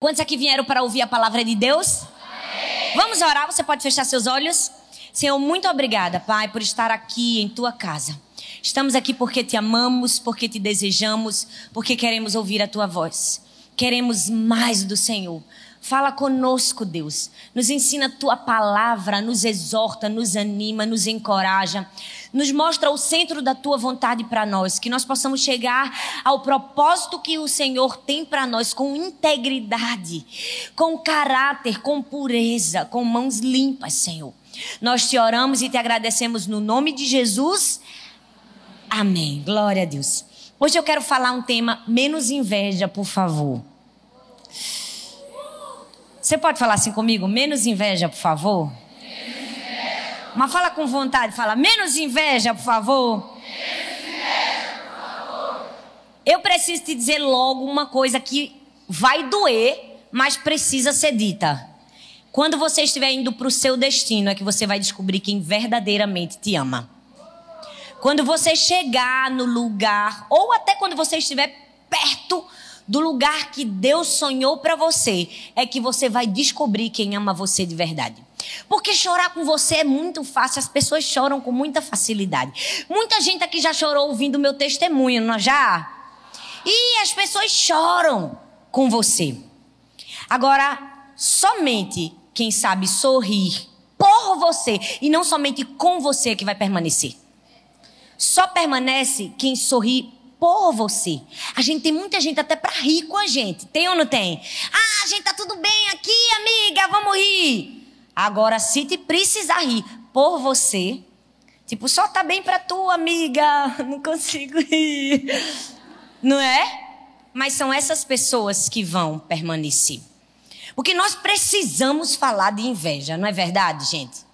Quantos aqui vieram para ouvir a palavra de Deus? Amém. Vamos orar, você pode fechar seus olhos? Senhor, muito obrigada, Pai, por estar aqui em tua casa. Estamos aqui porque te amamos, porque te desejamos, porque queremos ouvir a tua voz. Queremos mais do Senhor. Fala conosco, Deus. Nos ensina a tua palavra, nos exorta, nos anima, nos encoraja. Nos mostra o centro da tua vontade para nós, que nós possamos chegar ao propósito que o Senhor tem para nós com integridade, com caráter, com pureza, com mãos limpas, Senhor. Nós te oramos e te agradecemos no nome de Jesus. Amém. Glória a Deus. Hoje eu quero falar um tema menos inveja, por favor. Você pode falar assim comigo? Menos inveja, por favor? Menos. Mas fala com vontade, fala, menos inveja, por favor. Menos inveja, por favor. Eu preciso te dizer logo uma coisa que vai doer, mas precisa ser dita. Quando você estiver indo para o seu destino, é que você vai descobrir quem verdadeiramente te ama. Quando você chegar no lugar, ou até quando você estiver perto do lugar que Deus sonhou para você, é que você vai descobrir quem ama você de verdade. Porque chorar com você é muito fácil, as pessoas choram com muita facilidade. Muita gente aqui já chorou ouvindo meu testemunho, não é já? E as pessoas choram com você. Agora, somente quem sabe sorrir por você e não somente com você que vai permanecer. Só permanece quem sorri por você. A gente tem muita gente até para rir com a gente. Tem ou não tem? Ah, a gente tá tudo bem aqui, amiga, vamos rir. Agora, se te precisar rir por você, tipo, só tá bem para tu, amiga, não consigo rir. Não é? Mas são essas pessoas que vão permanecer. Porque nós precisamos falar de inveja, não é verdade, gente?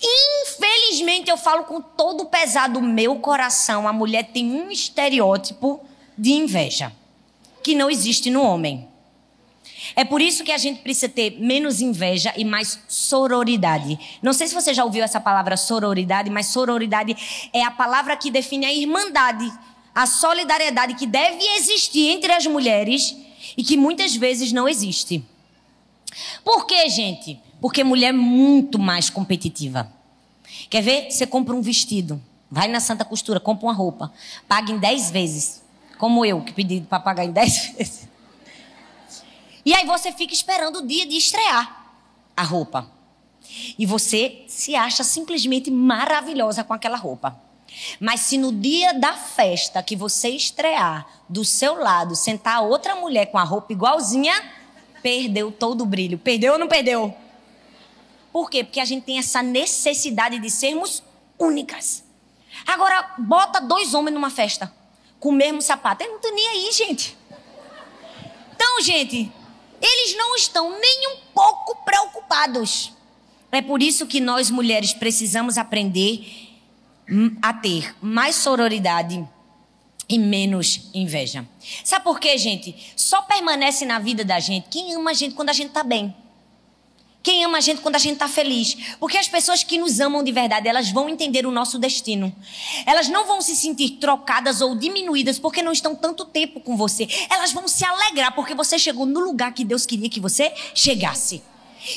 Infelizmente, eu falo com todo o pesar do meu coração, a mulher tem um estereótipo de inveja que não existe no homem. É por isso que a gente precisa ter menos inveja e mais sororidade. Não sei se você já ouviu essa palavra sororidade, mas sororidade é a palavra que define a irmandade, a solidariedade que deve existir entre as mulheres e que muitas vezes não existe. Por quê, gente? Porque mulher é muito mais competitiva. Quer ver? Você compra um vestido, vai na Santa Costura, compra uma roupa, paga em 10 vezes. Como eu, que pedi para pagar em 10 vezes. E aí você fica esperando o dia de estrear a roupa. E você se acha simplesmente maravilhosa com aquela roupa. Mas se no dia da festa que você estrear, do seu lado, sentar outra mulher com a roupa igualzinha, perdeu todo o brilho. Perdeu ou não perdeu? Por quê? Porque a gente tem essa necessidade de sermos únicas. Agora, bota dois homens numa festa com o mesmo sapato. Eu não tô nem aí, gente. Então, gente, eles não estão nem um pouco preocupados. É por isso que nós mulheres precisamos aprender a ter mais sororidade e menos inveja. Sabe por quê, gente? Só permanece na vida da gente quem ama a gente quando a gente tá bem. Quem ama a gente quando a gente está feliz. Porque as pessoas que nos amam de verdade, elas vão entender o nosso destino. Elas não vão se sentir trocadas ou diminuídas porque não estão tanto tempo com você. Elas vão se alegrar porque você chegou no lugar que Deus queria que você chegasse.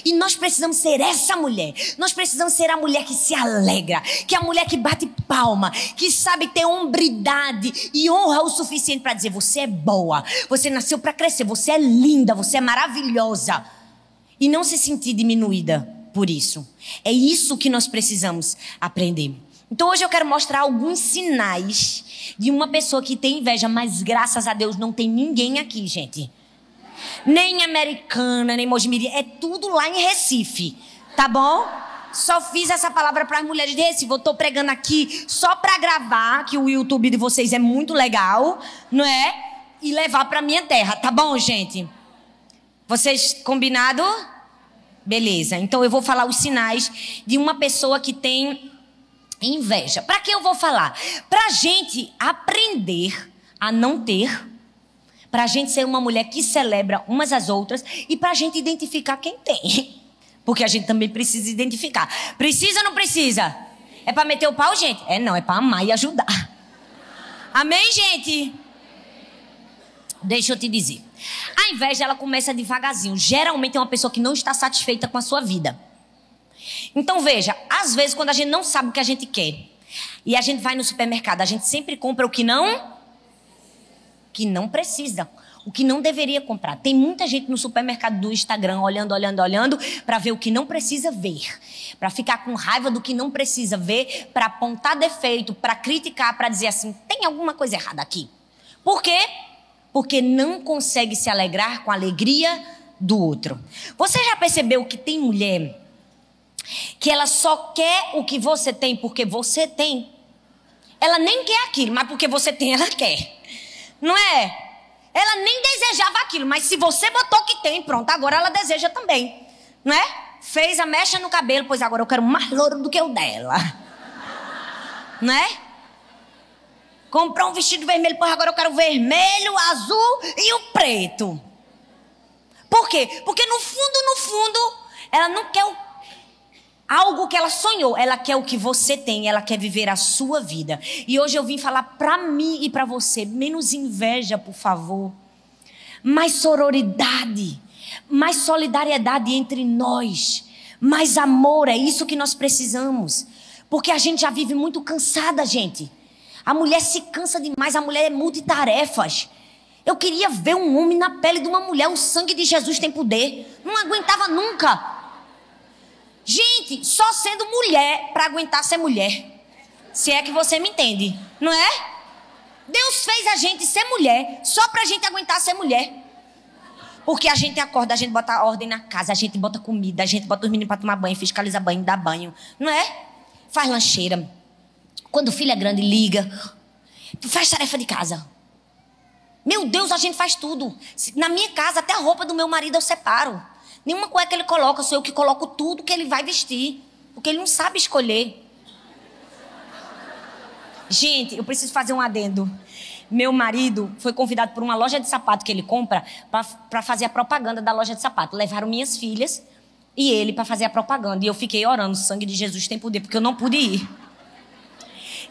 E nós precisamos ser essa mulher. Nós precisamos ser a mulher que se alegra, que é a mulher que bate palma, que sabe ter hombridade e honra o suficiente para dizer: você é boa, você nasceu para crescer, você é linda, você é maravilhosa e não se sentir diminuída por isso. É isso que nós precisamos aprender. Então hoje eu quero mostrar alguns sinais de uma pessoa que tem inveja, mas graças a Deus não tem ninguém aqui, gente. Nem americana, nem mojimirim, é tudo lá em Recife, tá bom? Só fiz essa palavra para as mulheres de Recife. Eu tô pregando aqui só para gravar, que o YouTube de vocês é muito legal, não é? E levar para minha terra, tá bom, gente? Vocês combinado? Beleza. Então eu vou falar os sinais de uma pessoa que tem inveja. Para que eu vou falar? Para gente aprender a não ter, para gente ser uma mulher que celebra umas às outras e para gente identificar quem tem. Porque a gente também precisa identificar. Precisa ou não precisa? É para meter o pau, gente? É não, é para amar e ajudar. Amém, gente? Deixa eu te dizer. A inveja, ela começa devagarzinho. Geralmente é uma pessoa que não está satisfeita com a sua vida. Então veja, às vezes quando a gente não sabe o que a gente quer e a gente vai no supermercado, a gente sempre compra o que não que não precisa, o que não deveria comprar. Tem muita gente no supermercado do Instagram olhando, olhando, olhando para ver o que não precisa ver, para ficar com raiva do que não precisa ver, para apontar defeito, para criticar, para dizer assim, tem alguma coisa errada aqui. Por quê? Porque não consegue se alegrar com a alegria do outro. Você já percebeu que tem mulher que ela só quer o que você tem porque você tem. Ela nem quer aquilo, mas porque você tem, ela quer. Não é? Ela nem desejava aquilo, mas se você botou que tem, pronto, agora ela deseja também. Não é? Fez a mecha no cabelo, pois agora eu quero mais louro do que o dela. Não é? Comprou um vestido vermelho, pois agora eu quero o vermelho, o azul e o preto. Por quê? Porque no fundo, no fundo, ela não quer o algo que ela sonhou, ela quer o que você tem, ela quer viver a sua vida. E hoje eu vim falar para mim e para você, menos inveja, por favor. Mais sororidade, mais solidariedade entre nós, mais amor, é isso que nós precisamos. Porque a gente já vive muito cansada, gente. A mulher se cansa demais, a mulher é multitarefas. Eu queria ver um homem na pele de uma mulher, o sangue de Jesus tem poder. Não aguentava nunca. Gente, só sendo mulher para aguentar ser mulher. Se é que você me entende, não é? Deus fez a gente ser mulher só para a gente aguentar ser mulher. Porque a gente acorda, a gente bota ordem na casa, a gente bota comida, a gente bota os meninos para tomar banho, fiscaliza banho, dá banho, não é? Faz lancheira. Quando o filho é grande, liga. Faz tarefa de casa. Meu Deus, a gente faz tudo. Na minha casa, até a roupa do meu marido eu separo. Nenhuma cueca ele coloca, sou eu que coloco tudo que ele vai vestir. Porque ele não sabe escolher. Gente, eu preciso fazer um adendo. Meu marido foi convidado por uma loja de sapato que ele compra para fazer a propaganda da loja de sapato. Levaram minhas filhas e ele para fazer a propaganda. E eu fiquei orando, sangue de Jesus tem poder, porque eu não pude ir.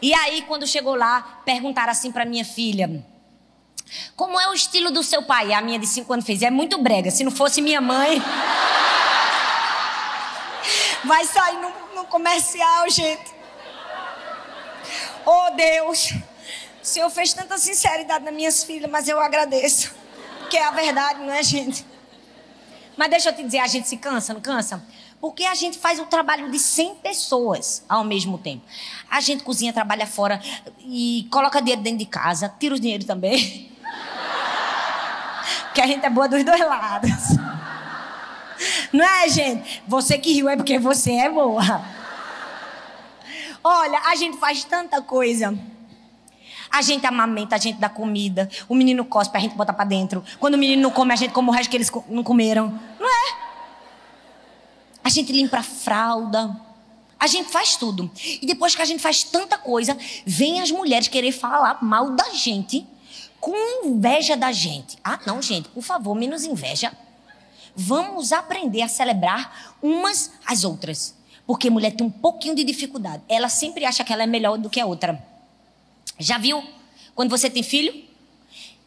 E aí, quando chegou lá, perguntaram assim para minha filha: como é o estilo do seu pai? A minha de 5 anos fez. É muito brega. Se não fosse minha mãe. Vai sair no, no comercial, gente. Oh, Deus. O Senhor fez tanta sinceridade nas minhas filhas, mas eu agradeço. Porque é a verdade, não é, gente? Mas deixa eu te dizer, a gente se cansa, não cansa? Porque a gente faz o trabalho de 100 pessoas ao mesmo tempo. A gente cozinha, trabalha fora e coloca dinheiro dentro de casa, tira o dinheiro também. que a gente é boa dos dois lados. Não é, gente? Você que riu é porque você é boa. Olha, a gente faz tanta coisa. A gente amamenta, a gente dá comida. O menino cospe, a gente bota para dentro. Quando o menino não come, a gente come o resto que eles não comeram. Não é? A gente limpa a fralda. A gente faz tudo. E depois que a gente faz tanta coisa, vem as mulheres querer falar mal da gente com inveja da gente. Ah, não, gente, por favor, menos inveja. Vamos aprender a celebrar umas às outras. Porque mulher tem um pouquinho de dificuldade. Ela sempre acha que ela é melhor do que a outra. Já viu? Quando você tem filho?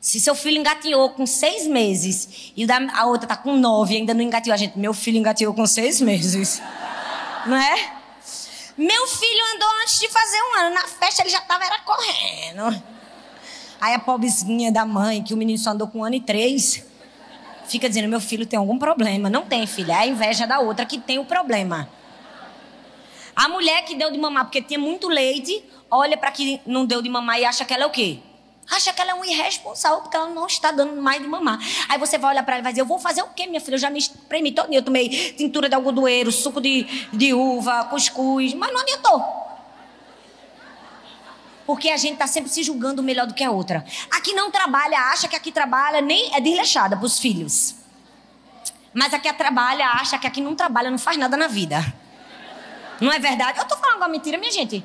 Se seu filho engateou com seis meses e a outra tá com nove e ainda não engateou a gente, meu filho engateou com seis meses. Não é? Meu filho andou antes de fazer um ano. Na festa ele já tava era correndo. Aí a pobrezinha da mãe, que o menino só andou com um ano e três, fica dizendo: meu filho tem algum problema. Não tem, filha. É a inveja da outra que tem o problema. A mulher que deu de mamar porque tinha muito leite, olha para que não deu de mamar e acha que ela é o quê? Acha que ela é um irresponsável porque ela não está dando mais de mamar. Aí você vai olhar para ela e vai dizer: Eu vou fazer o quê, minha filha? Eu já me espremi todo Eu tomei tintura de algodoeiro, suco de, de uva, cuscuz, mas não adiantou. Porque a gente está sempre se julgando melhor do que a outra. Aqui não trabalha, acha que aqui trabalha, nem é desleixada para os filhos. Mas aqui trabalha, acha que aqui não trabalha, não faz nada na vida. Não é verdade? Eu estou falando uma mentira, minha gente.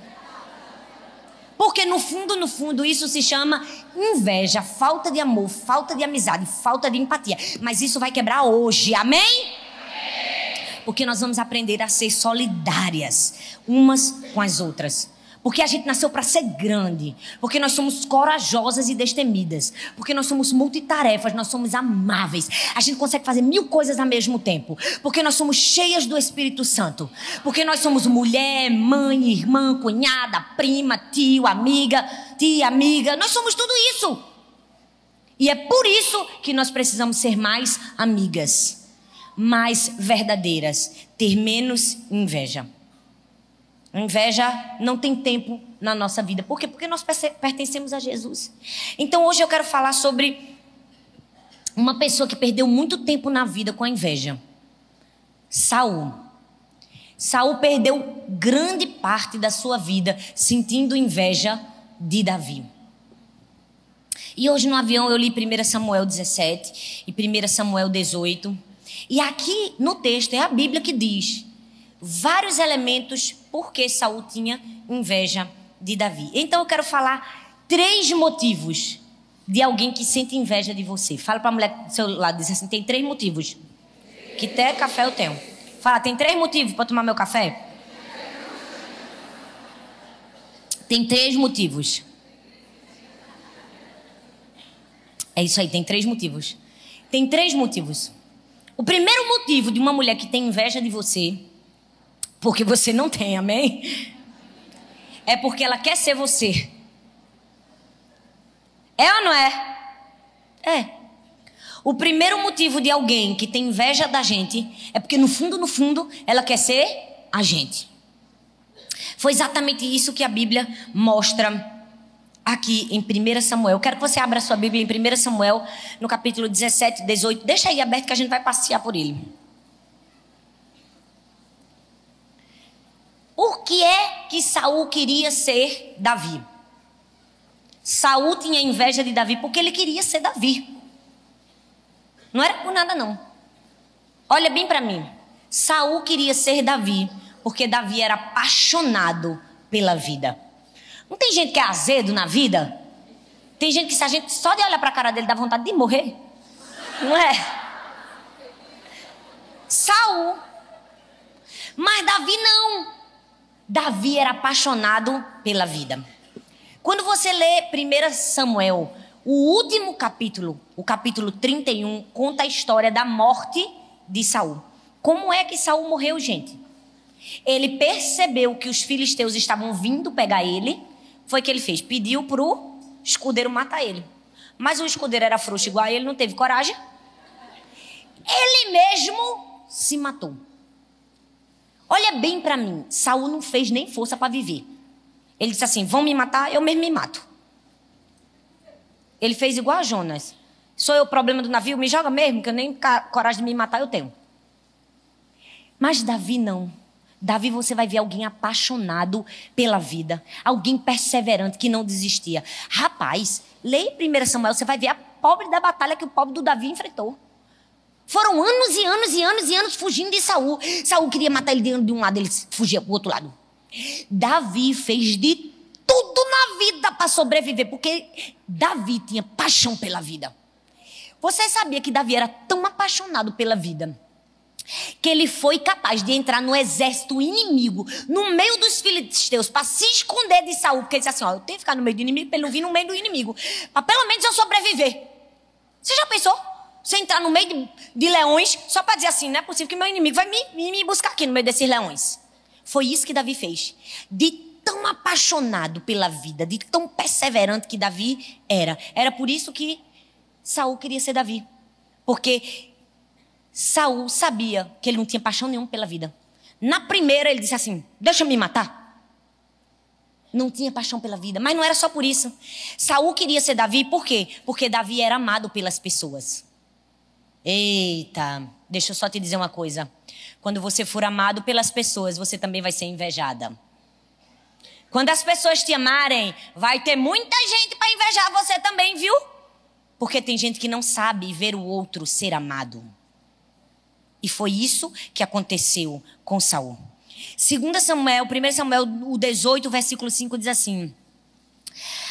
Porque no fundo, no fundo, isso se chama inveja, falta de amor, falta de amizade, falta de empatia. Mas isso vai quebrar hoje, amém? Porque nós vamos aprender a ser solidárias umas com as outras. Porque a gente nasceu para ser grande. Porque nós somos corajosas e destemidas. Porque nós somos multitarefas, nós somos amáveis. A gente consegue fazer mil coisas ao mesmo tempo. Porque nós somos cheias do Espírito Santo. Porque nós somos mulher, mãe, irmã, cunhada, prima, tio, amiga, tia, amiga. Nós somos tudo isso. E é por isso que nós precisamos ser mais amigas, mais verdadeiras, ter menos inveja. A inveja não tem tempo na nossa vida. Por quê? Porque nós pertencemos a Jesus. Então hoje eu quero falar sobre uma pessoa que perdeu muito tempo na vida com a inveja. Saul. Saul perdeu grande parte da sua vida sentindo inveja de Davi. E hoje no avião eu li 1 Samuel 17 e 1 Samuel 18. E aqui no texto é a Bíblia que diz vários elementos porque Saul tinha inveja de Davi. Então eu quero falar três motivos de alguém que sente inveja de você. Fala para a mulher do seu lado, diz assim: tem três motivos. Que até café eu tenho. Fala, tem três motivos para tomar meu café? Tem três motivos. É isso aí, tem três motivos. Tem três motivos. O primeiro motivo de uma mulher que tem inveja de você porque você não tem, amém? É porque ela quer ser você. É ou não é? É. O primeiro motivo de alguém que tem inveja da gente é porque no fundo, no fundo, ela quer ser a gente. Foi exatamente isso que a Bíblia mostra aqui em 1 Samuel. Eu quero que você abra sua Bíblia em 1 Samuel, no capítulo 17, 18. Deixa aí aberto que a gente vai passear por ele. Por que é que Saul queria ser Davi? Saul tinha inveja de Davi porque ele queria ser Davi. Não era por nada não. Olha bem para mim. Saul queria ser Davi porque Davi era apaixonado pela vida. Não tem gente que é azedo na vida? Tem gente que se a gente só de olhar para a cara dele dá vontade de morrer. Não é? Saul. Mas Davi não. Davi era apaixonado pela vida. Quando você lê 1 Samuel, o último capítulo, o capítulo 31, conta a história da morte de Saul. Como é que Saul morreu, gente? Ele percebeu que os filisteus estavam vindo pegar ele. Foi o que ele fez? Pediu pro escudeiro matar ele. Mas o escudeiro era frouxo igual a ele, não teve coragem. Ele mesmo se matou. Olha bem para mim, Saul não fez nem força para viver. Ele disse assim: vão me matar, eu mesmo me mato. Ele fez igual a Jonas. Sou eu o problema do navio? Me joga mesmo, que eu nem coragem de me matar eu tenho. Mas Davi não. Davi, você vai ver alguém apaixonado pela vida, alguém perseverante que não desistia. Rapaz, leia 1 Samuel, você vai ver a pobre da batalha que o pobre do Davi enfrentou. Foram anos e anos e anos e anos fugindo de Saul. Saul queria matar ele de um lado, ele fugia para o outro lado. Davi fez de tudo na vida para sobreviver, porque Davi tinha paixão pela vida. Você sabia que Davi era tão apaixonado pela vida que ele foi capaz de entrar no exército inimigo, no meio dos filisteus, para se esconder de Saul, porque ele disse assim: ó, eu tenho que ficar no meio do inimigo ele não vir no meio do inimigo, para pelo menos eu sobreviver. Você já pensou? Você entrar no meio de, de leões só para dizer assim: não é possível que meu inimigo vai me, me buscar aqui no meio desses leões. Foi isso que Davi fez. De tão apaixonado pela vida, de tão perseverante que Davi era. Era por isso que Saul queria ser Davi. Porque Saul sabia que ele não tinha paixão nenhuma pela vida. Na primeira ele disse assim: "Deixa eu me matar". Não tinha paixão pela vida, mas não era só por isso. Saul queria ser Davi, por quê? Porque Davi era amado pelas pessoas. Eita, deixa eu só te dizer uma coisa. Quando você for amado pelas pessoas, você também vai ser invejada. Quando as pessoas te amarem, vai ter muita gente para invejar você também, viu? Porque tem gente que não sabe ver o outro ser amado. E foi isso que aconteceu com Saul. 2 Samuel, 1 Samuel, o 18, versículo 5 diz assim: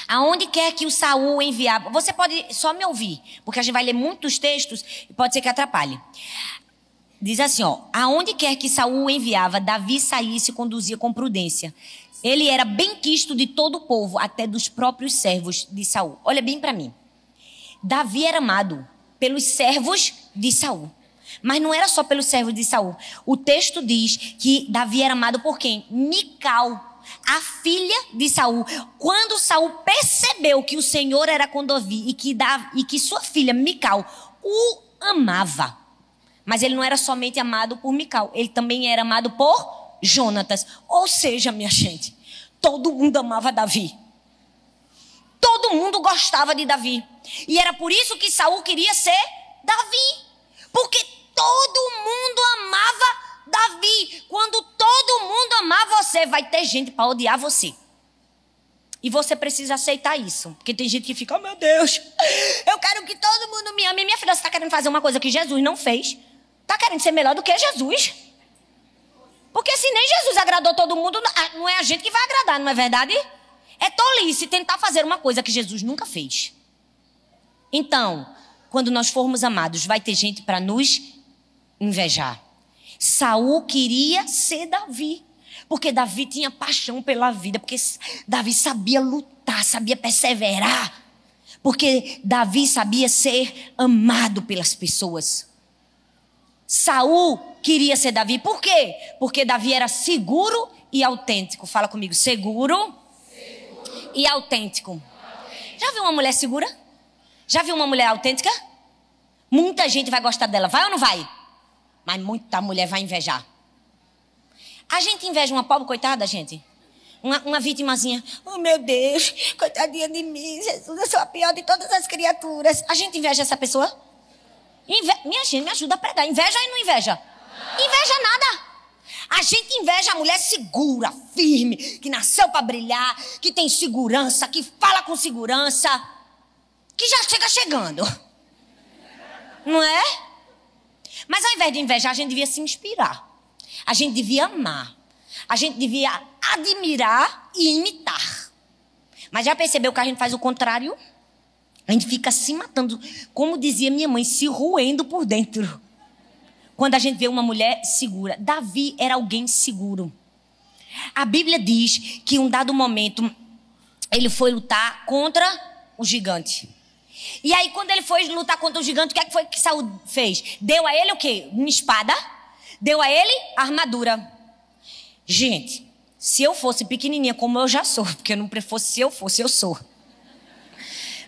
Aonde quer que o Saul enviava. Você pode só me ouvir, porque a gente vai ler muitos textos e pode ser que atrapalhe. Diz assim, ó: Aonde quer que Saul enviava, Davi saísse e conduzia com prudência, Ele era bem quisto de todo o povo, até dos próprios servos de Saul. Olha bem para mim. Davi era amado pelos servos de Saul. Mas não era só pelos servos de Saul. O texto diz que Davi era amado por quem? Mical, a filha de Saul. Quando Saul percebeu que o Senhor era com Davi e que, Davi, e que sua filha Mical o amava. Mas ele não era somente amado por Mical, ele também era amado por Jonatas. Ou seja, minha gente, todo mundo amava Davi. Todo mundo gostava de Davi. E era por isso que Saul queria ser Davi. Porque todo mundo amava Davi. Quando todo mundo amar você, vai ter gente para odiar você. E você precisa aceitar isso. Porque tem gente que fica, oh meu Deus, eu quero que todo mundo me ame. Minha filha, você está querendo fazer uma coisa que Jesus não fez. Está querendo ser melhor do que Jesus. Porque se nem Jesus agradou todo mundo, não é a gente que vai agradar, não é verdade? É tolice tentar fazer uma coisa que Jesus nunca fez. Então, quando nós formos amados, vai ter gente para nos invejar. Saul queria ser Davi. Porque Davi tinha paixão pela vida, porque Davi sabia lutar, sabia perseverar. Porque Davi sabia ser amado pelas pessoas. Saul queria ser Davi. Por quê? Porque Davi era seguro e autêntico. Fala comigo, seguro, seguro. e autêntico. autêntico. Já viu uma mulher segura? Já viu uma mulher autêntica? Muita gente vai gostar dela, vai ou não vai? Mas muita mulher vai invejar. A gente inveja uma pobre coitada, gente. Uma, uma vitimazinha. Oh, meu Deus, coitadinha de mim. Jesus, eu sou a pior de todas as criaturas. A gente inveja essa pessoa? Inve... Minha gente, me ajuda a pregar. Inveja e não inveja? Inveja nada. A gente inveja a mulher segura, firme, que nasceu para brilhar, que tem segurança, que fala com segurança, que já chega chegando. Não é? Mas ao invés de invejar, a gente devia se inspirar. A gente devia amar. A gente devia admirar e imitar. Mas já percebeu que a gente faz o contrário? A gente fica se matando, como dizia minha mãe, se roendo por dentro. Quando a gente vê uma mulher segura. Davi era alguém seguro. A Bíblia diz que em um dado momento ele foi lutar contra o gigante. E aí, quando ele foi lutar contra o gigante, o que, é que foi que Saul fez? Deu a ele o quê? Uma espada. Deu a ele armadura. Gente, se eu fosse pequenininha como eu já sou, porque eu não fosse se eu fosse, eu sou.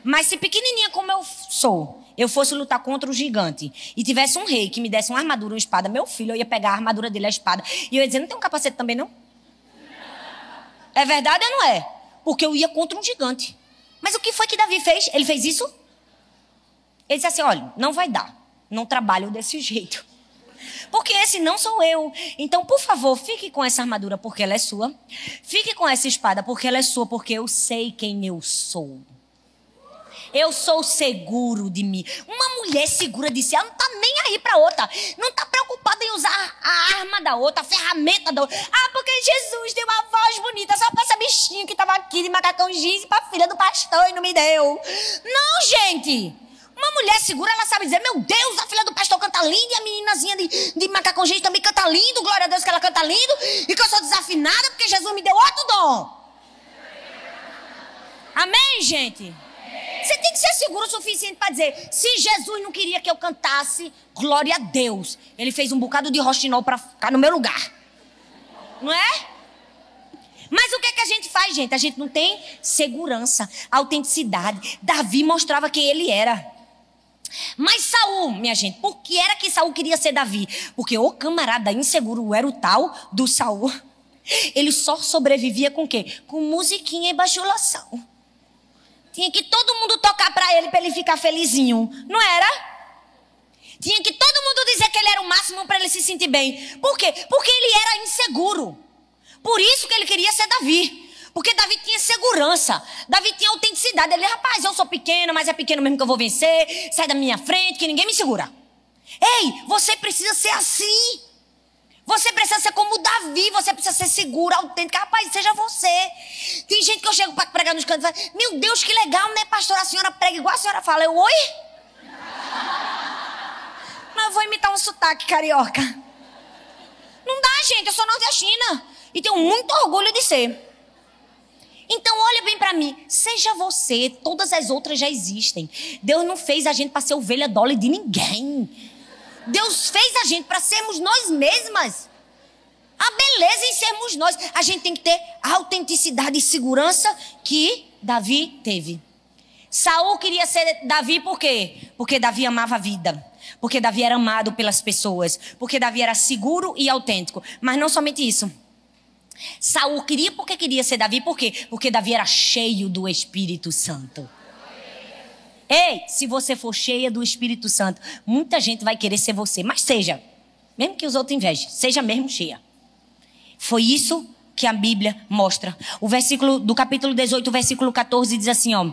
Mas se pequenininha como eu sou, eu fosse lutar contra o gigante e tivesse um rei que me desse uma armadura, uma espada, meu filho, eu ia pegar a armadura dele, a espada, e eu ia dizer: não tem um capacete também, não? É verdade ou não é? Porque eu ia contra um gigante. Mas o que foi que Davi fez? Ele fez isso? Ele disse assim: olha, não vai dar. Não trabalho desse jeito. Porque esse não sou eu. Então, por favor, fique com essa armadura porque ela é sua. Fique com essa espada porque ela é sua, porque eu sei quem eu sou. Eu sou seguro de mim. Uma mulher segura de si, ela não está nem aí para outra. Não está preocupada em usar a arma da outra, a ferramenta da outra. Ah, porque Jesus deu uma voz bonita só para essa bichinha que estava aqui de macacão jeans e para filha do pastor e não me deu. Não, gente. Uma mulher segura, ela sabe dizer: Meu Deus, a filha do pastor canta lindo e a meninazinha de, de macacão jeans também canta lindo. Glória a Deus que ela canta lindo. E que eu sou desafinada porque Jesus me deu outro dom. Amém, gente? Você tem que ser seguro o suficiente para dizer: se Jesus não queria que eu cantasse, glória a Deus. Ele fez um bocado de roxinol para ficar no meu lugar. Não é? Mas o que, é que a gente faz, gente? A gente não tem segurança, autenticidade. Davi mostrava quem ele era. Mas Saul, minha gente, por que era que Saul queria ser Davi? Porque o camarada inseguro era o tal do Saul. Ele só sobrevivia com o quê? Com musiquinha e bajulação. Tinha que todo mundo tocar para ele para ele ficar felizinho, não era? Tinha que todo mundo dizer que ele era o máximo para ele se sentir bem. Por quê? Porque ele era inseguro. Por isso que ele queria ser Davi. Porque Davi tinha segurança. Davi tinha autenticidade. Ele, rapaz, eu sou pequeno, mas é pequeno mesmo que eu vou vencer. Sai da minha frente, que ninguém me segura. Ei, você precisa ser assim. Você precisa ser como Davi, você precisa ser seguro, autêntico. Rapaz, seja você. Tem gente que eu chego para pregar nos cantos e falo, meu Deus, que legal, né, pastor? A senhora prega igual a senhora fala. Eu, oi? Mas eu vou imitar um sotaque carioca. Não dá, gente, eu sou nordestina. E tenho muito orgulho de ser. Então olha bem para mim, seja você, todas as outras já existem. Deus não fez a gente para ser ovelha dole de ninguém. Deus fez a gente para sermos nós mesmas. A beleza em sermos nós. A gente tem que ter a autenticidade e segurança que Davi teve. Saul queria ser Davi por quê? Porque Davi amava a vida. Porque Davi era amado pelas pessoas. Porque Davi era seguro e autêntico. Mas não somente isso. Saul queria porque queria ser Davi, por quê? Porque Davi era cheio do Espírito Santo. Ei, se você for cheia do Espírito Santo, muita gente vai querer ser você, mas seja, mesmo que os outros invejem, seja mesmo cheia. Foi isso que a Bíblia mostra. O versículo do capítulo 18, versículo 14 diz assim, ó: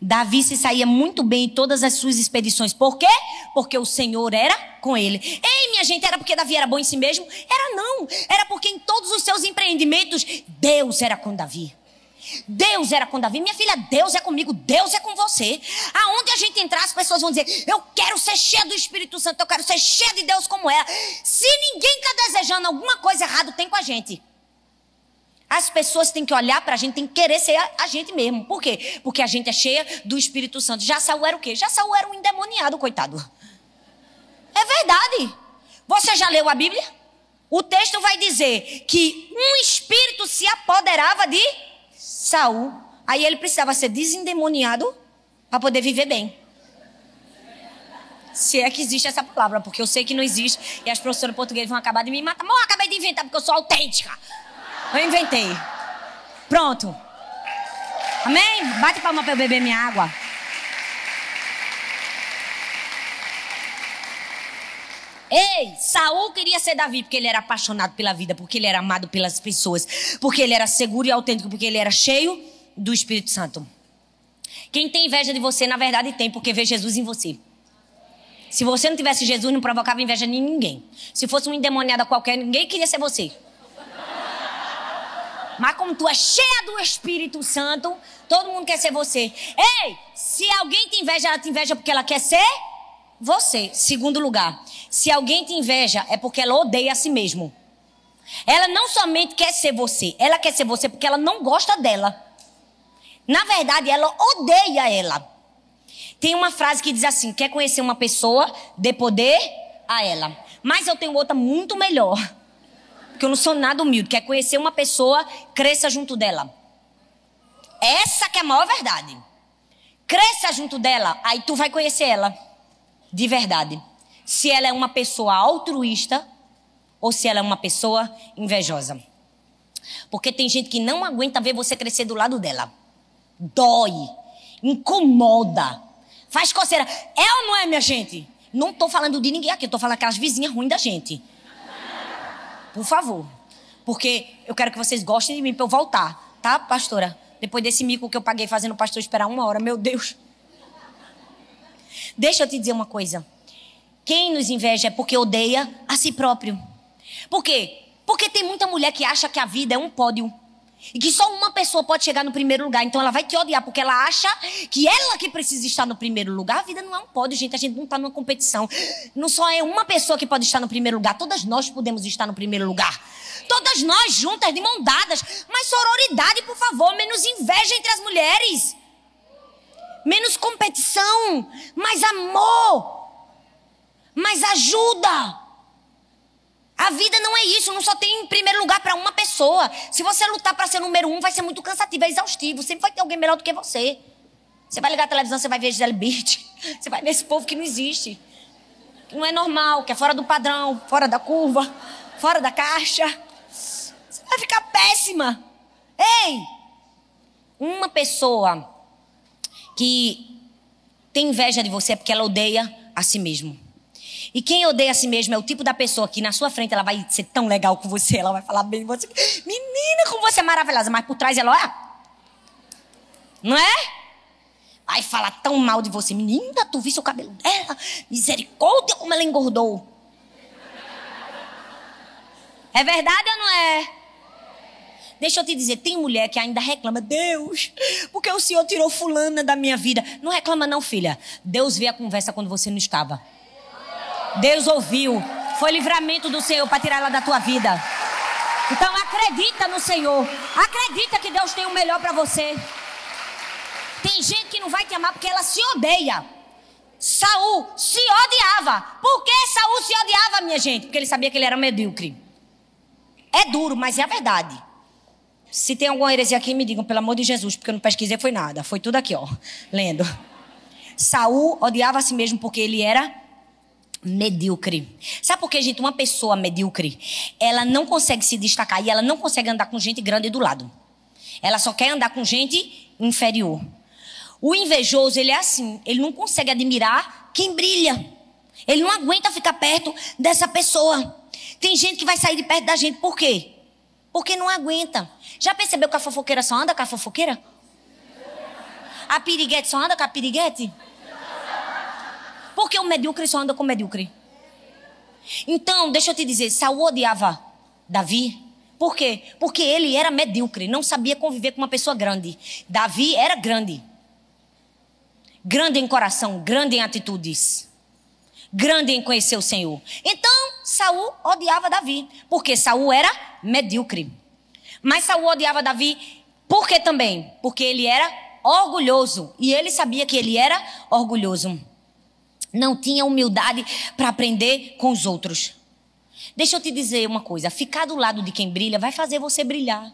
Davi se saía muito bem em todas as suas expedições. Por quê? Porque o Senhor era com ele. Ei, minha gente, era porque Davi era bom em si mesmo? Era não. Era porque em todos os seus empreendimentos, Deus era com Davi. Deus era com Davi. Minha filha, Deus é comigo, Deus é com você. Aonde a gente entrar, as pessoas vão dizer: Eu quero ser cheia do Espírito Santo, eu quero ser cheia de Deus como ela. Se ninguém está desejando alguma coisa errada, tem com a gente. As pessoas têm que olhar para a gente, têm que querer ser a, a, gente mesmo. Por quê? Porque a gente é cheia do Espírito Santo. Já Saul era o quê? Já Saul era um endemoniado, coitado. É verdade. Você já leu a Bíblia? O texto vai dizer que um espírito se apoderava de Saul. Aí ele precisava ser desendemoniado para poder viver bem. Se é que existe essa palavra, porque eu sei que não existe e as professoras portuguesas vão acabar de me matar. Mas eu acabei de inventar porque eu sou autêntica. Eu inventei. Pronto. Amém? Bate palma para eu beber minha água. Ei, Saul queria ser Davi porque ele era apaixonado pela vida, porque ele era amado pelas pessoas, porque ele era seguro e autêntico, porque ele era cheio do Espírito Santo. Quem tem inveja de você, na verdade tem, porque vê Jesus em você. Se você não tivesse Jesus, não provocava inveja em ninguém. Se fosse uma endemoniada qualquer, ninguém queria ser você. Mas como tu é cheia do Espírito Santo, todo mundo quer ser você. Ei, se alguém te inveja, ela te inveja porque ela quer ser você. Segundo lugar, se alguém te inveja, é porque ela odeia a si mesmo. Ela não somente quer ser você, ela quer ser você porque ela não gosta dela. Na verdade, ela odeia ela. Tem uma frase que diz assim: quer conhecer uma pessoa, dê poder a ela. Mas eu tenho outra muito melhor. Porque eu não sou nada humilde. Quer conhecer uma pessoa, cresça junto dela. Essa que é a maior verdade. Cresça junto dela, aí tu vai conhecer ela. De verdade. Se ela é uma pessoa altruísta ou se ela é uma pessoa invejosa. Porque tem gente que não aguenta ver você crescer do lado dela. Dói, incomoda, faz coceira. É ou não é, minha gente? Não estou falando de ninguém aqui, estou falando aquelas vizinhas ruins da gente. Por favor. Porque eu quero que vocês gostem de mim para eu voltar, tá, pastora? Depois desse mico que eu paguei fazendo o pastor esperar uma hora, meu Deus. Deixa eu te dizer uma coisa. Quem nos inveja é porque odeia a si próprio. Por quê? Porque tem muita mulher que acha que a vida é um pódio. E que só uma pessoa pode chegar no primeiro lugar. Então ela vai te odiar, porque ela acha que ela que precisa estar no primeiro lugar. A vida não é um pódio, gente. A gente não está numa competição. Não só é uma pessoa que pode estar no primeiro lugar. Todas nós podemos estar no primeiro lugar. Todas nós juntas, de mão dadas. Mas sororidade, por favor. Menos inveja entre as mulheres. Menos competição. Mais amor. Mais ajuda. A vida não é isso, não só tem em primeiro lugar para uma pessoa. Se você lutar para ser número um, vai ser muito cansativo, é exaustivo. Sempre vai ter alguém melhor do que você. Você vai ligar a televisão, você vai ver Gisele Bird. Você vai ver esse povo que não existe. Que não é normal, que é fora do padrão, fora da curva, fora da caixa. Você vai ficar péssima. Ei! Uma pessoa que tem inveja de você é porque ela odeia a si mesmo. E quem odeia a si mesmo é o tipo da pessoa que na sua frente ela vai ser tão legal com você, ela vai falar bem de você. Menina, como você é maravilhosa, mas por trás ela, olha. Não é? Vai falar tão mal de você. Menina, tu viu o cabelo dela? Misericórdia, como ela engordou. É verdade ou não é? Deixa eu te dizer, tem mulher que ainda reclama, Deus, porque o Senhor tirou fulana da minha vida. Não reclama não, filha. Deus vê a conversa quando você não estava. Deus ouviu. Foi livramento do Senhor para tirar ela da tua vida. Então acredita no Senhor. Acredita que Deus tem o melhor para você. Tem gente que não vai te amar porque ela se odeia. Saul se odiava. Por que Saul se odiava, minha gente? Porque ele sabia que ele era medíocre. É duro, mas é a verdade. Se tem alguma heresia aqui, me digam, pelo amor de Jesus, porque eu não pesquisei, foi nada. Foi tudo aqui, ó, lendo. Saul odiava a si mesmo porque ele era medíocre. Sabe por que, gente? Uma pessoa medíocre, ela não consegue se destacar e ela não consegue andar com gente grande do lado. Ela só quer andar com gente inferior. O invejoso, ele é assim, ele não consegue admirar quem brilha. Ele não aguenta ficar perto dessa pessoa. Tem gente que vai sair de perto da gente, por quê? Porque não aguenta. Já percebeu que a fofoqueira só anda com a fofoqueira? A piriguete só anda com a piriguete? Porque o medíocre só anda com o medíocre. Então, deixa eu te dizer, Saul odiava Davi. Por quê? Porque ele era medíocre, não sabia conviver com uma pessoa grande. Davi era grande. Grande em coração, grande em atitudes. Grande em conhecer o Senhor. Então, Saul odiava Davi, porque Saul era medíocre. Mas Saul odiava Davi por quê também? Porque ele era orgulhoso e ele sabia que ele era orgulhoso. Não tinha humildade para aprender com os outros. Deixa eu te dizer uma coisa: ficar do lado de quem brilha vai fazer você brilhar.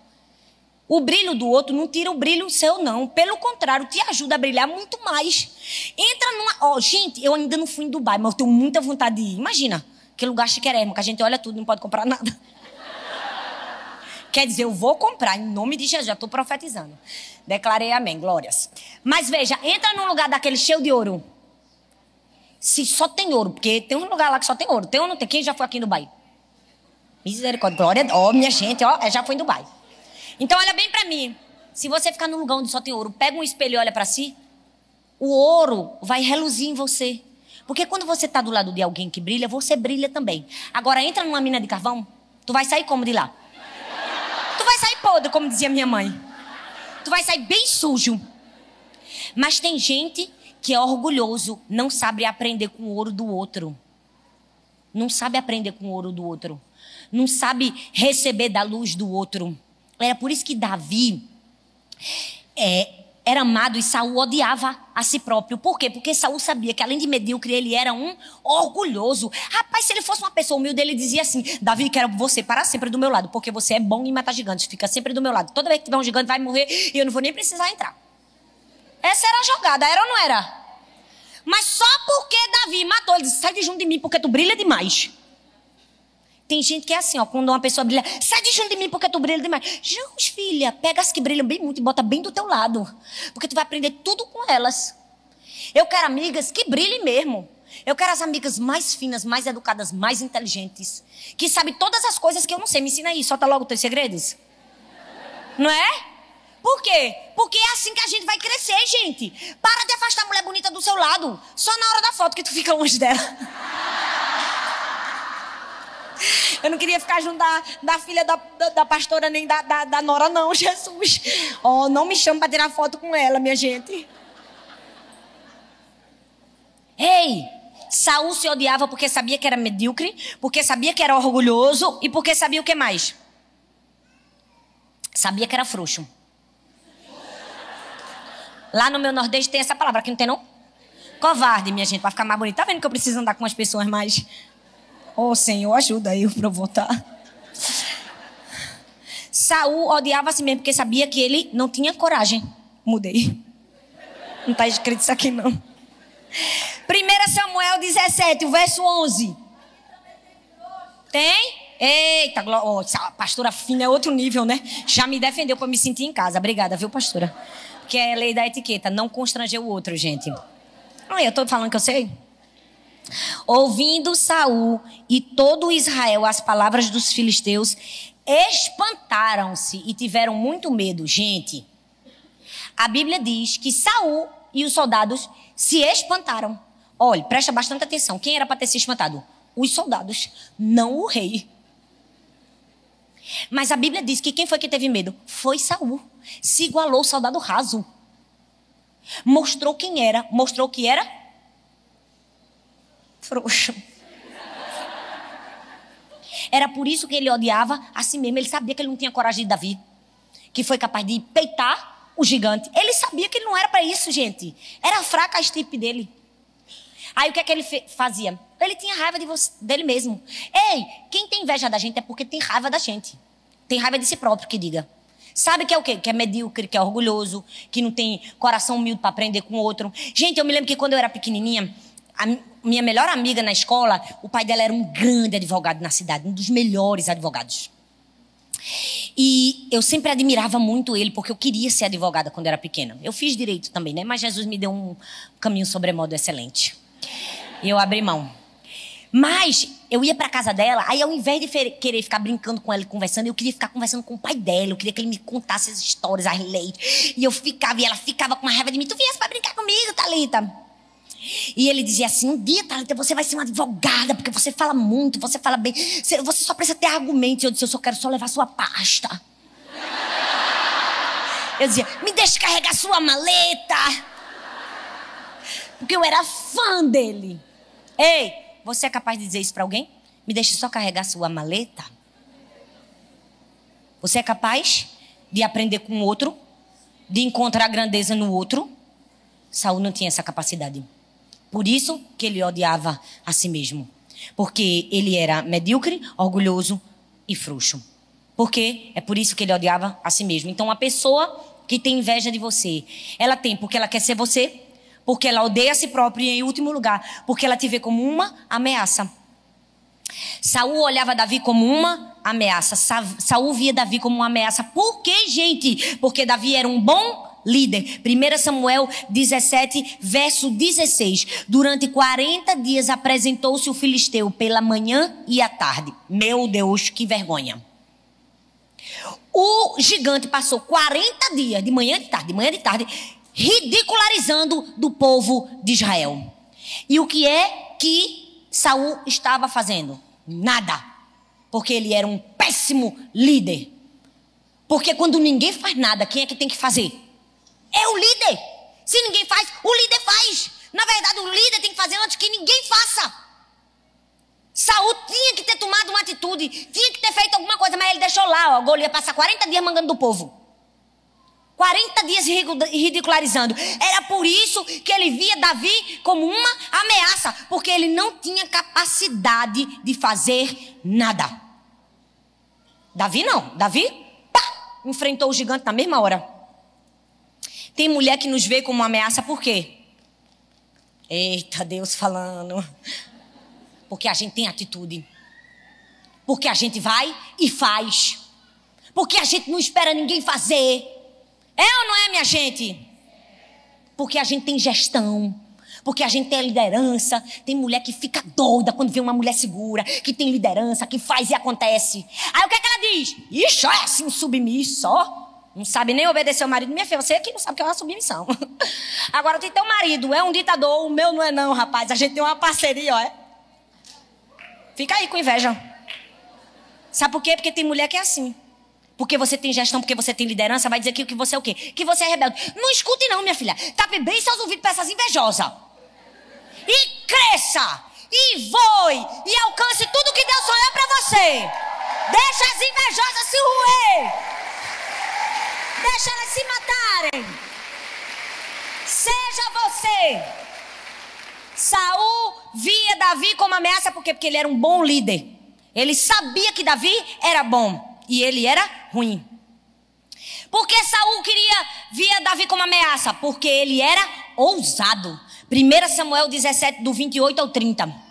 O brilho do outro não tira o brilho seu, não. Pelo contrário, te ajuda a brilhar muito mais. Entra numa. Oh, gente, eu ainda não fui em Dubai, mas eu tenho muita vontade de ir. Imagina, que lugar chiquerésimo, que a gente olha tudo e não pode comprar nada. Quer dizer, eu vou comprar em nome de Jesus, já estou profetizando. Declarei amém, glórias. Mas veja, entra num lugar daquele cheio de ouro. Se só tem ouro, porque tem um lugar lá que só tem ouro. Tem ou não tem? Quem já foi aqui em Dubai? Misericórdia, glória. Ó, minha gente, ó, já foi em Dubai. Então olha bem para mim. Se você ficar num lugar onde só tem ouro, pega um espelho e olha para si, o ouro vai reluzir em você. Porque quando você está do lado de alguém que brilha, você brilha também. Agora entra numa mina de carvão, tu vai sair como de lá? Tu vai sair podre, como dizia minha mãe. Tu vai sair bem sujo. Mas tem gente que é orgulhoso, não sabe aprender com o ouro do outro. Não sabe aprender com o ouro do outro. Não sabe receber da luz do outro. Era por isso que Davi é, era amado e Saul odiava a si próprio. Por quê? Porque Saul sabia que além de medíocre, ele era um orgulhoso. Rapaz, se ele fosse uma pessoa humilde, ele dizia assim: Davi, quero você para sempre do meu lado, porque você é bom em matar gigantes, fica sempre do meu lado. Toda vez que tiver um gigante, vai morrer e eu não vou nem precisar entrar. Essa era a jogada, era ou não era? Mas só porque Davi matou, ele disse: sai de junto de mim, porque tu brilha demais. Tem gente que é assim, ó, quando uma pessoa brilha, sai de junto de mim porque tu brilha demais. Jus, filha, pega as que brilham bem muito e bota bem do teu lado. Porque tu vai aprender tudo com elas. Eu quero amigas que brilhem mesmo. Eu quero as amigas mais finas, mais educadas, mais inteligentes. Que sabem todas as coisas que eu não sei. Me ensina aí, solta logo os teus segredos. Não é? Por quê? Porque é assim que a gente vai crescer, gente. Para de afastar a mulher bonita do seu lado. Só na hora da foto que tu fica longe dela. Eu não queria ficar junto da, da filha da, da, da, pastora nem da, da, da Nora, não, Jesus. Oh, não me chama para tirar foto com ela, minha gente. Ei, Saul se odiava porque sabia que era medíocre, porque sabia que era orgulhoso e porque sabia o que mais? Sabia que era frouxo. Lá no meu Nordeste tem essa palavra, aqui não tem não? Covarde, minha gente, para ficar mais bonito. Tá vendo que eu preciso andar com as pessoas mais Oh, Senhor, ajuda eu para voltar. Saul odiava a si mesmo porque sabia que ele não tinha coragem. Mudei. Não está escrito isso aqui, não. 1 Samuel 17, o verso 11. Tem? Eita, oh, a pastora fina é outro nível, né? Já me defendeu para me sentir em casa. Obrigada, viu, pastora? Que é a lei da etiqueta, não constranger o outro, gente. Ah, eu estou falando que eu sei? Ouvindo Saul e todo Israel as palavras dos filisteus, espantaram-se e tiveram muito medo. Gente, a Bíblia diz que Saul e os soldados se espantaram. Olhe, presta bastante atenção. Quem era para ter se espantado? Os soldados, não o rei. Mas a Bíblia diz que quem foi que teve medo? Foi Saul. Se igualou ao soldado raso. Mostrou quem era, mostrou que era frouxo. Era por isso que ele odiava a si mesmo. Ele sabia que ele não tinha coragem de Davi, que foi capaz de peitar o gigante. Ele sabia que ele não era para isso, gente. Era fraca a estipe dele. Aí o que é que ele fazia? Ele tinha raiva de você, dele mesmo. Ei, quem tem inveja da gente é porque tem raiva da gente. Tem raiva de si próprio, que diga. Sabe que é o quê? Que é medíocre, que é orgulhoso, que não tem coração humilde para aprender com o outro. Gente, eu me lembro que quando eu era pequenininha, a minha melhor amiga na escola, o pai dela era um grande advogado na cidade, um dos melhores advogados. E eu sempre admirava muito ele, porque eu queria ser advogada quando era pequena. Eu fiz direito também, né? Mas Jesus me deu um caminho sobremodo excelente. E eu abri mão. Mas eu ia para casa dela, aí ao invés de querer ficar brincando com ela, conversando, eu queria ficar conversando com o pai dela, eu queria que ele me contasse as histórias, as leis. E eu ficava, e ela ficava com uma raiva de mim. Tu viesse para brincar comigo, Talita? E ele dizia assim: um dia, Thalita, você vai ser uma advogada, porque você fala muito, você fala bem, você só precisa ter argumentos. Eu disse: eu só quero só levar sua pasta. Eu dizia: me deixe carregar sua maleta. Porque eu era fã dele. Ei, você é capaz de dizer isso para alguém? Me deixe só carregar sua maleta? Você é capaz de aprender com o outro? De encontrar grandeza no outro? Saul não tinha essa capacidade. Por isso que ele odiava a si mesmo. Porque ele era medíocre, orgulhoso e frouxo. Porque é por isso que ele odiava a si mesmo. Então, a pessoa que tem inveja de você, ela tem porque ela quer ser você, porque ela odeia a si própria e, em último lugar, porque ela te vê como uma ameaça. Saul olhava Davi como uma ameaça. Saul via Davi como uma ameaça. Por quê, gente? Porque Davi era um bom líder. 1 Samuel 17, verso 16. Durante 40 dias apresentou-se o filisteu pela manhã e à tarde. Meu Deus, que vergonha. O gigante passou 40 dias, de manhã de tarde, de manhã de tarde, ridicularizando do povo de Israel. E o que é que Saul estava fazendo? Nada. Porque ele era um péssimo líder. Porque quando ninguém faz nada, quem é que tem que fazer? É o líder. Se ninguém faz, o líder faz. Na verdade, o líder tem que fazer antes que ninguém faça. Saul tinha que ter tomado uma atitude, tinha que ter feito alguma coisa, mas ele deixou lá, ó, Golias passar 40 dias mangando do povo. 40 dias ridicularizando. Era por isso que ele via Davi como uma ameaça, porque ele não tinha capacidade de fazer nada. Davi não. Davi, pá, enfrentou o gigante na mesma hora. Tem mulher que nos vê como uma ameaça por quê? Eita, Deus falando. Porque a gente tem atitude. Porque a gente vai e faz. Porque a gente não espera ninguém fazer. É ou não é, minha gente? Porque a gente tem gestão. Porque a gente tem liderança. Tem mulher que fica doida quando vê uma mulher segura, que tem liderança, que faz e acontece. Aí o que, é que ela diz? Ixi, é assim submisso, ó. Não sabe nem obedecer o marido. Minha filha, você que não sabe o que é uma submissão. Agora, tem teu marido, é um ditador, o meu não é não, rapaz. A gente tem uma parceria, ó. É? Fica aí com inveja. Sabe por quê? Porque tem mulher que é assim. Porque você tem gestão, porque você tem liderança, vai dizer que, que você é o quê? Que você é rebelde. Não escute não, minha filha. Tape bem seus ouvidos para essas invejosas. E cresça, e voe, e alcance tudo que Deus sonhou para você. Deixa as invejosas se roer. Deixa elas se matarem. Seja você. Saul via Davi como ameaça, por quê? Porque ele era um bom líder. Ele sabia que Davi era bom e ele era ruim. Por que Saul queria via Davi como ameaça? Porque ele era ousado. 1 Samuel 17, do 28 ao 30.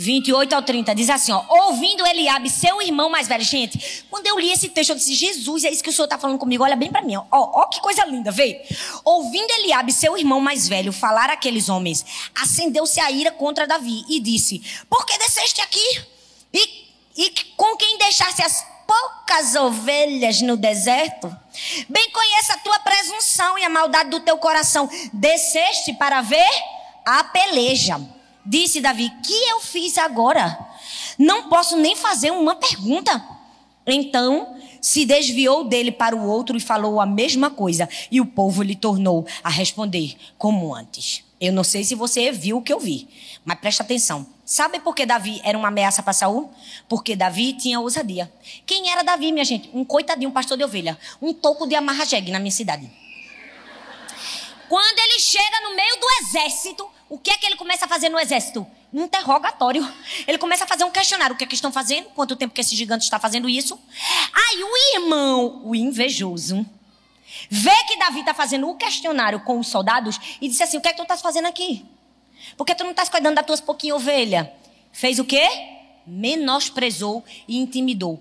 28 ao 30, diz assim, ó, ouvindo Eliabe, seu irmão mais velho. Gente, quando eu li esse texto, eu disse, Jesus, é isso que o Senhor está falando comigo, olha bem para mim, ó, ó, que coisa linda, vê. Ouvindo Eliabe, seu irmão mais velho, falar aqueles homens, acendeu-se a ira contra Davi e disse, por que desceste aqui? E, e com quem deixaste as poucas ovelhas no deserto? Bem conheça a tua presunção e a maldade do teu coração. Desceste para ver a peleja. Disse Davi: Que eu fiz agora? Não posso nem fazer uma pergunta. Então se desviou dele para o outro e falou a mesma coisa. E o povo lhe tornou a responder como antes. Eu não sei se você viu o que eu vi, mas presta atenção. Sabe por que Davi era uma ameaça para Saul? Porque Davi tinha ousadia. Quem era Davi, minha gente? Um coitadinho, um pastor de ovelha. Um toco de amarra jegue na minha cidade. Quando ele chega no meio do exército, o que é que ele começa a fazer no exército? Interrogatório. Ele começa a fazer um questionário. O que é que estão fazendo? Quanto tempo que esse gigante está fazendo isso? Aí o irmão, o invejoso, vê que Davi está fazendo o questionário com os soldados e disse assim: O que é que tu estás fazendo aqui? Porque tu não estás cuidando das tuas pouquinhas ovelhas. Fez o quê? Menosprezou e intimidou.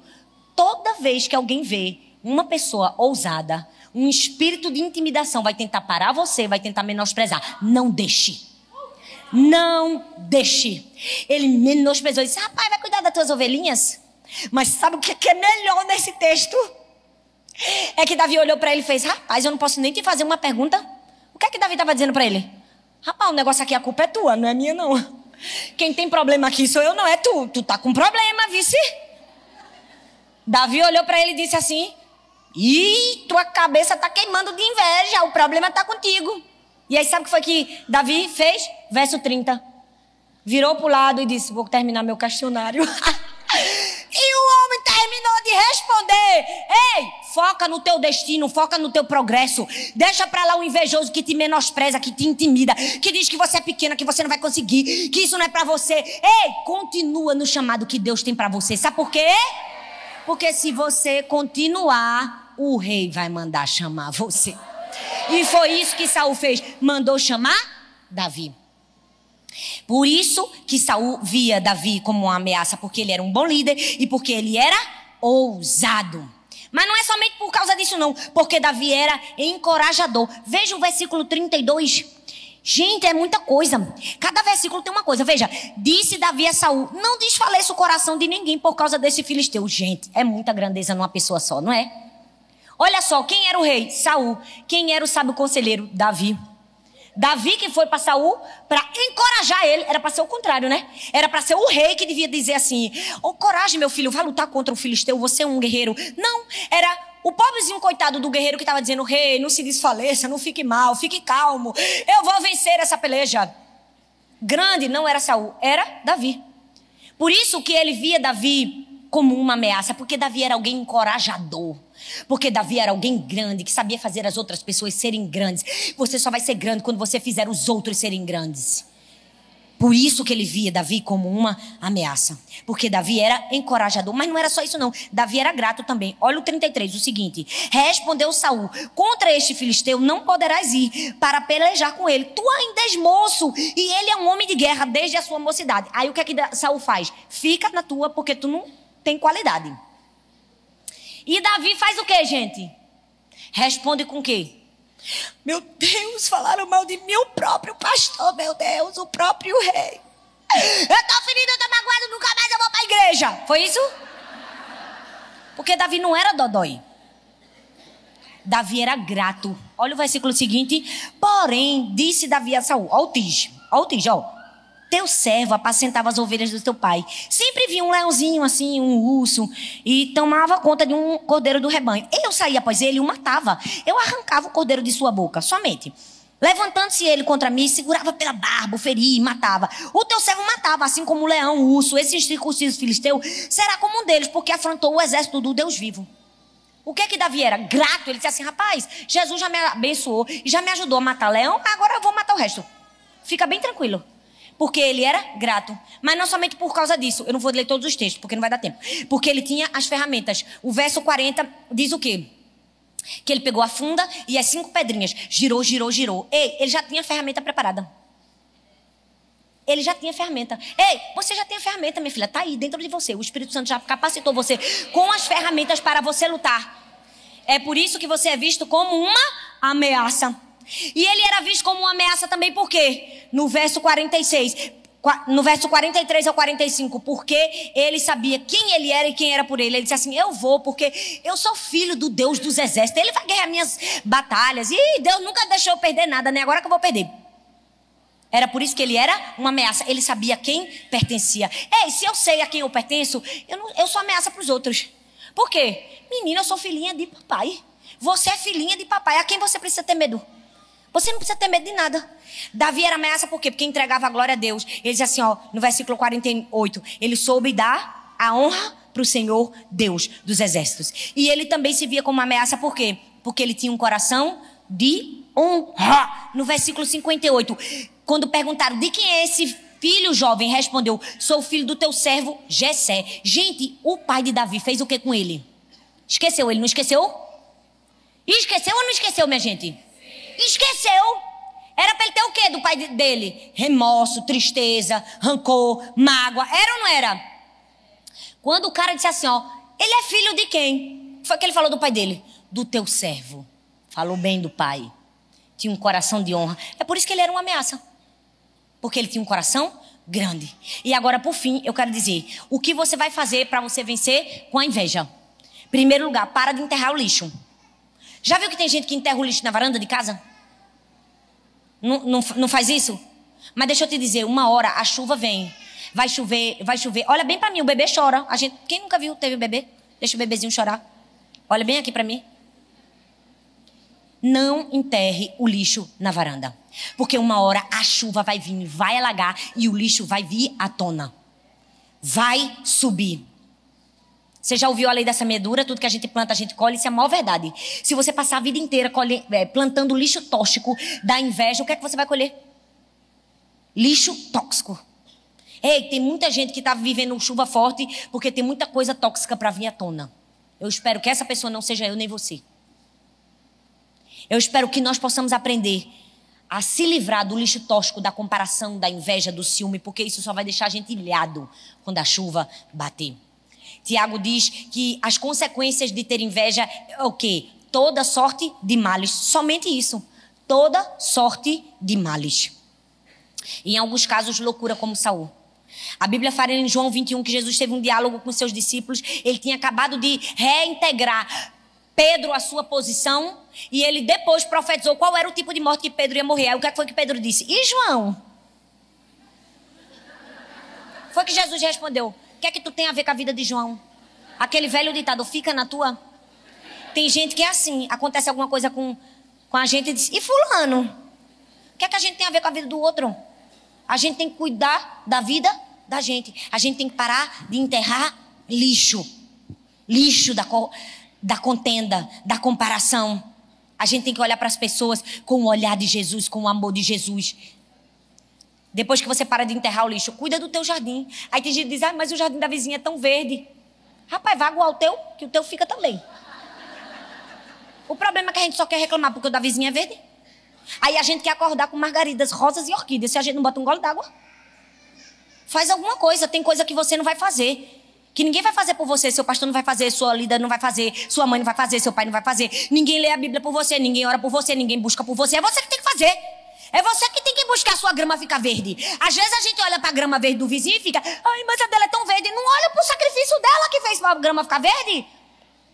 Toda vez que alguém vê uma pessoa ousada, um espírito de intimidação vai tentar parar você, vai tentar menosprezar. Não deixe. Não deixe. Ele menosprezou e disse: Rapaz, vai cuidar das tuas ovelhinhas? Mas sabe o que é melhor nesse texto? É que Davi olhou para ele e fez: Rapaz, eu não posso nem te fazer uma pergunta. O que é que Davi estava dizendo para ele? Rapaz, o negócio aqui, a culpa é tua, não é minha, não. Quem tem problema aqui sou eu, não é tu. Tu tá com problema, vice. Davi olhou para ele e disse assim: Ih, tua cabeça tá queimando de inveja, o problema tá contigo. E aí, sabe o que foi que Davi fez? Verso 30. Virou pro lado e disse: Vou terminar meu questionário. terminou de responder: Ei, foca no teu destino, foca no teu progresso. Deixa pra lá o invejoso que te menospreza, que te intimida, que diz que você é pequena, que você não vai conseguir, que isso não é para você. Ei, continua no chamado que Deus tem para você. Sabe por quê? Porque se você continuar, o rei vai mandar chamar você. E foi isso que Saul fez, mandou chamar Davi. Por isso que Saul via Davi como uma ameaça, porque ele era um bom líder e porque ele era ousado. Mas não é somente por causa disso não, porque Davi era encorajador. Veja o versículo 32. Gente, é muita coisa. Cada versículo tem uma coisa. Veja, disse Davi a Saul: Não desfaleça o coração de ninguém por causa desse filisteu. Gente, é muita grandeza numa pessoa só, não é? Olha só, quem era o rei? Saul. Quem era o sábio conselheiro? Davi. Davi que foi para Saul para encorajar ele, era para ser o contrário, né? Era para ser o rei que devia dizer assim: "Oh, coragem, meu filho, vai lutar contra o filisteu, você é um guerreiro". Não, era o pobrezinho coitado do guerreiro que estava dizendo: "Rei, não se desfaleça, não fique mal, fique calmo. Eu vou vencer essa peleja". Grande não era Saul, era Davi. Por isso que ele via Davi como uma ameaça, porque Davi era alguém encorajador. Porque Davi era alguém grande, que sabia fazer as outras pessoas serem grandes. Você só vai ser grande quando você fizer os outros serem grandes. Por isso que ele via Davi como uma ameaça. Porque Davi era encorajador. Mas não era só isso, não. Davi era grato também. Olha o 33, o seguinte: Respondeu Saul: Contra este filisteu não poderás ir para pelejar com ele. Tu ainda és moço e ele é um homem de guerra desde a sua mocidade. Aí o que é que Saul faz? Fica na tua, porque tu não tem qualidade. E Davi faz o que, gente? Responde com o quê? Meu Deus, falaram mal de mim, o próprio pastor, meu Deus, o próprio rei. Eu tô ferido, eu tô magoado, nunca mais eu vou pra igreja. Foi isso? Porque Davi não era dodói. Davi era grato. Olha o versículo seguinte. Porém, disse Davi a Saul, ó o o. Teu servo apacentava as ovelhas do teu pai. Sempre via um leãozinho assim, um urso, e tomava conta de um cordeiro do rebanho. Eu saía após ele e o matava. Eu arrancava o cordeiro de sua boca, somente. Levantando-se ele contra mim, segurava pela barba, feria e matava. O teu servo matava, assim como o leão, o urso, esse circunciso filisteu, será como um deles, porque afrontou o exército do Deus vivo. O que é que Davi era? Grato. Ele disse assim: rapaz, Jesus já me abençoou e já me ajudou a matar leão, agora eu vou matar o resto. Fica bem tranquilo porque ele era grato. Mas não somente por causa disso. Eu não vou ler todos os textos, porque não vai dar tempo. Porque ele tinha as ferramentas. O verso 40 diz o quê? Que ele pegou a funda e as cinco pedrinhas. Girou, girou, girou. Ei, ele já tinha a ferramenta preparada. Ele já tinha ferramenta. Ei, você já tem a ferramenta, minha filha. Está aí dentro de você. O Espírito Santo já capacitou você com as ferramentas para você lutar. É por isso que você é visto como uma ameaça. E ele era visto como uma ameaça também, por quê? No verso 46, no verso 43 ao 45, porque ele sabia quem ele era e quem era por ele. Ele disse assim: Eu vou, porque eu sou filho do Deus dos exércitos. Ele vai ganhar minhas batalhas. E Deus nunca deixou eu perder nada, nem agora que eu vou perder. Era por isso que ele era uma ameaça. Ele sabia quem pertencia. Ei, se eu sei a quem eu pertenço, eu, não, eu sou ameaça para os outros. Por quê? Menina, eu sou filhinha de papai. Você é filhinha de papai. A quem você precisa ter medo? Você não precisa ter medo de nada. Davi era ameaça por quê? Porque entregava a glória a Deus. Ele diz assim, ó, no versículo 48, ele soube dar a honra para o Senhor Deus dos exércitos. E ele também se via como uma ameaça por quê? Porque ele tinha um coração de honra. No versículo 58, quando perguntaram de quem é esse filho jovem, respondeu: Sou filho do teu servo Jessé. Gente, o pai de Davi fez o que com ele? Esqueceu ele, não esqueceu? Esqueceu ou não esqueceu, minha gente? Esqueceu. Era para ele ter o quê do pai dele? Remorso, tristeza, rancor, mágoa. Era ou não era? Quando o cara disse assim, ó, ele é filho de quem? Foi que ele falou do pai dele? Do teu servo. Falou bem do pai. Tinha um coração de honra. É por isso que ele era uma ameaça. Porque ele tinha um coração grande. E agora, por fim, eu quero dizer: o que você vai fazer para você vencer com a inveja? Primeiro lugar, para de enterrar o lixo. Já viu que tem gente que enterra o lixo na varanda de casa? Não, não, não faz isso? Mas deixa eu te dizer, uma hora a chuva vem. Vai chover, vai chover. Olha bem para mim, o bebê chora. A gente, quem nunca viu teve bebê? Deixa o bebezinho chorar. Olha bem aqui para mim. Não enterre o lixo na varanda. Porque uma hora a chuva vai vir, vai alagar e o lixo vai vir à tona. Vai subir. Você já ouviu a lei da semeadura? Tudo que a gente planta, a gente colhe. Isso é a maior verdade. Se você passar a vida inteira colhe, é, plantando lixo tóxico da inveja, o que é que você vai colher? Lixo tóxico. Ei, tem muita gente que está vivendo chuva forte porque tem muita coisa tóxica para vir à tona. Eu espero que essa pessoa não seja eu nem você. Eu espero que nós possamos aprender a se livrar do lixo tóxico, da comparação, da inveja, do ciúme, porque isso só vai deixar a gente ilhado quando a chuva bater. Tiago diz que as consequências de ter inveja é o quê? Toda sorte de males. Somente isso. Toda sorte de males. Em alguns casos, loucura como Saul. A Bíblia fala em João 21 que Jesus teve um diálogo com seus discípulos. Ele tinha acabado de reintegrar Pedro à sua posição e ele depois profetizou qual era o tipo de morte que Pedro ia morrer. Aí o que é foi que Pedro disse? E João? Foi que Jesus respondeu: o que é que tu tem a ver com a vida de João? Aquele velho ditado, fica na tua. Tem gente que é assim, acontece alguma coisa com, com a gente e diz, e fulano? O que é que a gente tem a ver com a vida do outro? A gente tem que cuidar da vida da gente. A gente tem que parar de enterrar lixo. Lixo da, da contenda, da comparação. A gente tem que olhar para as pessoas com o olhar de Jesus, com o amor de Jesus. Depois que você para de enterrar o lixo, cuida do teu jardim. Aí tem gente que diz, ah, mas o jardim da vizinha é tão verde. Rapaz, vai aguar o teu, que o teu fica também. O problema é que a gente só quer reclamar porque o da vizinha é verde. Aí a gente quer acordar com margaridas, rosas e orquídeas. Se a gente não bota um gole d'água, faz alguma coisa. Tem coisa que você não vai fazer. Que ninguém vai fazer por você. Seu pastor não vai fazer, sua líder não vai fazer, sua mãe não vai fazer, seu pai não vai fazer. Ninguém lê a Bíblia por você, ninguém ora por você, ninguém busca por você. É você que tem que fazer. É você que tem que buscar a sua grama ficar verde. Às vezes a gente olha para a grama verde do vizinho e fica, ai, mas a dela é tão verde. Não olha para o sacrifício dela que fez para a grama ficar verde.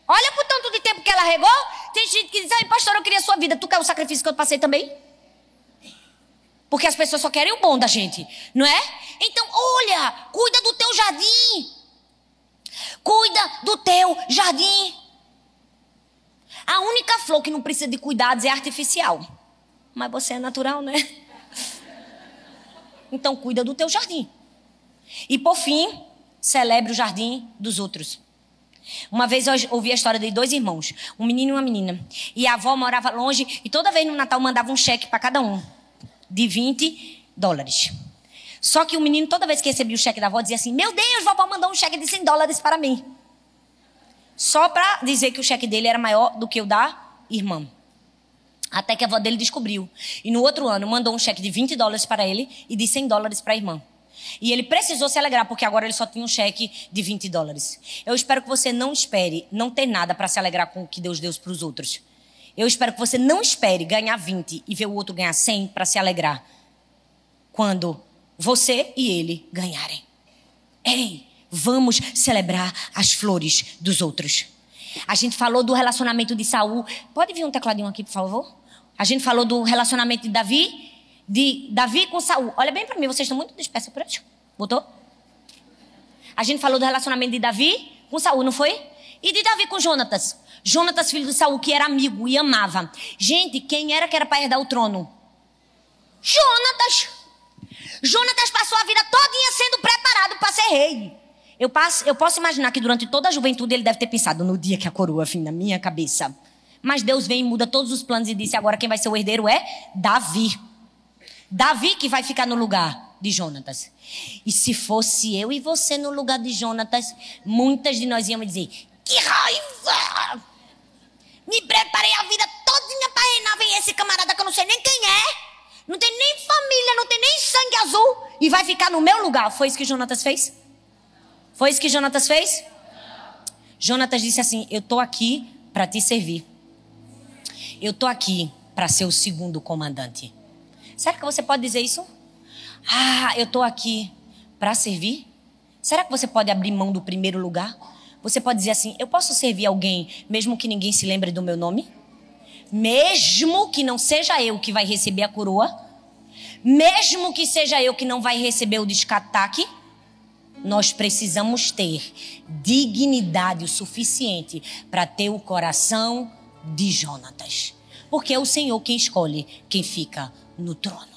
Olha para o tanto de tempo que ela regou. Tem gente que diz, ai, pastor, eu queria a sua vida. Tu quer o sacrifício que eu passei também? Porque as pessoas só querem o bom da gente, não é? Então, olha, cuida do teu jardim. Cuida do teu jardim. A única flor que não precisa de cuidados é artificial. Mas você é natural, né? Então cuida do teu jardim. E por fim, celebre o jardim dos outros. Uma vez eu ouvi a história de dois irmãos, um menino e uma menina. E a avó morava longe e toda vez no Natal mandava um cheque para cada um, de 20 dólares. Só que o menino, toda vez que recebia o cheque da avó, dizia assim: Meu Deus, vovó mandou um cheque de 100 dólares para mim. Só para dizer que o cheque dele era maior do que o da irmã. Até que a avó dele descobriu. E no outro ano mandou um cheque de 20 dólares para ele e de 100 dólares para a irmã. E ele precisou se alegrar, porque agora ele só tinha um cheque de 20 dólares. Eu espero que você não espere não ter nada para se alegrar com o que Deus deu para os outros. Eu espero que você não espere ganhar 20 e ver o outro ganhar 100 para se alegrar. Quando você e ele ganharem. Ei, vamos celebrar as flores dos outros. A gente falou do relacionamento de Saul. Pode vir um tecladinho aqui, por favor? A gente falou do relacionamento de Davi, de Davi com Saul. Olha bem para mim, vocês estão muito dispersos. Botou? A gente falou do relacionamento de Davi com Saul, não foi? E de Davi com Jonatas? Jonatas, filho de Saul, que era amigo e amava. Gente, quem era que era para herdar o trono? Jonatas. Jonatas passou a vida todinha sendo preparado para ser rei. Eu, passo, eu posso imaginar que durante toda a juventude ele deve ter pensado no dia que a coroa vem na minha cabeça. Mas Deus vem e muda todos os planos e disse: agora quem vai ser o herdeiro é Davi. Davi que vai ficar no lugar de Jonatas. E se fosse eu e você no lugar de Jonatas, muitas de nós íamos dizer: que raiva! Me preparei a vida todinha para reinar. Vem esse camarada que eu não sei nem quem é. Não tem nem família, não tem nem sangue azul. E vai ficar no meu lugar. Foi isso que Jonatas fez? Foi isso que Jonatas fez? Jonatas disse assim: Eu estou aqui para te servir. Eu estou aqui para ser o segundo comandante. Será que você pode dizer isso? Ah, eu estou aqui para servir? Será que você pode abrir mão do primeiro lugar? Você pode dizer assim: Eu posso servir alguém mesmo que ninguém se lembre do meu nome? Mesmo que não seja eu que vai receber a coroa? Mesmo que seja eu que não vai receber o descataque? Nós precisamos ter dignidade o suficiente para ter o coração de Jonatas. Porque é o Senhor quem escolhe quem fica no trono.